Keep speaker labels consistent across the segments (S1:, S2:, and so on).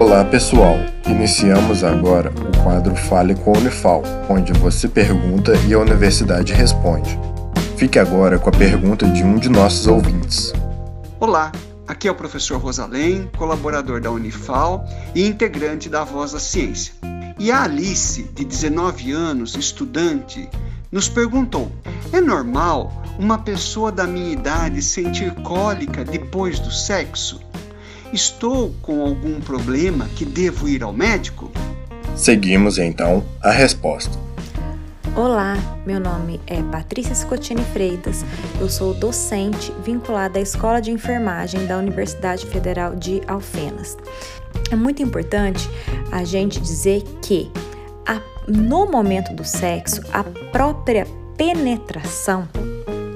S1: Olá pessoal, iniciamos agora o quadro Fale com a Unifal, onde você pergunta e a universidade responde. Fique agora com a pergunta de um de nossos ouvintes.
S2: Olá, aqui é o professor Rosalém, colaborador da Unifal e integrante da Voz da Ciência. E a Alice, de 19 anos, estudante, nos perguntou: é normal uma pessoa da minha idade sentir cólica depois do sexo? Estou com algum problema que devo ir ao médico?
S1: Seguimos então a resposta.
S3: Olá, meu nome é Patrícia Scotini Freitas, eu sou docente vinculada à Escola de Enfermagem da Universidade Federal de Alfenas. É muito importante a gente dizer que a, no momento do sexo, a própria penetração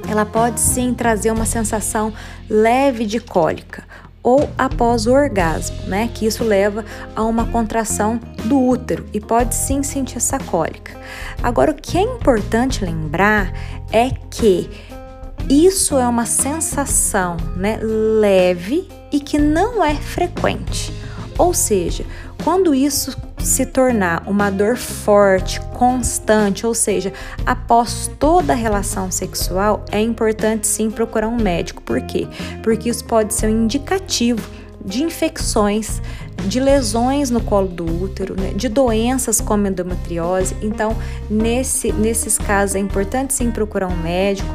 S3: ela pode sim trazer uma sensação leve de cólica ou após o orgasmo, né? Que isso leva a uma contração do útero e pode sim sentir essa cólica. Agora, o que é importante lembrar é que isso é uma sensação, né, leve e que não é frequente. Ou seja, quando isso se tornar uma dor forte, constante, ou seja, após toda a relação sexual, é importante sim procurar um médico. Por quê? Porque isso pode ser um indicativo de infecções, de lesões no colo do útero, né? de doenças como endometriose. Então, nesse, nesses casos, é importante sim procurar um médico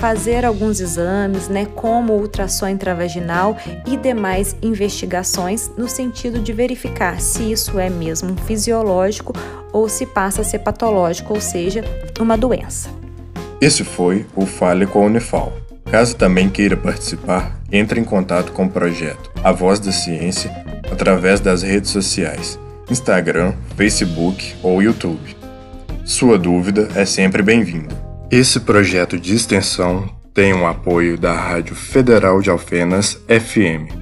S3: fazer alguns exames, né, como ultrassom intravaginal e demais investigações no sentido de verificar se isso é mesmo fisiológico ou se passa a ser patológico, ou seja, uma doença.
S1: Esse foi o Fale com a Unifal. Caso também queira participar, entre em contato com o projeto A Voz da Ciência através das redes sociais, Instagram, Facebook ou YouTube. Sua dúvida é sempre bem-vinda. Esse projeto de extensão tem o apoio da Rádio Federal de Alfenas FM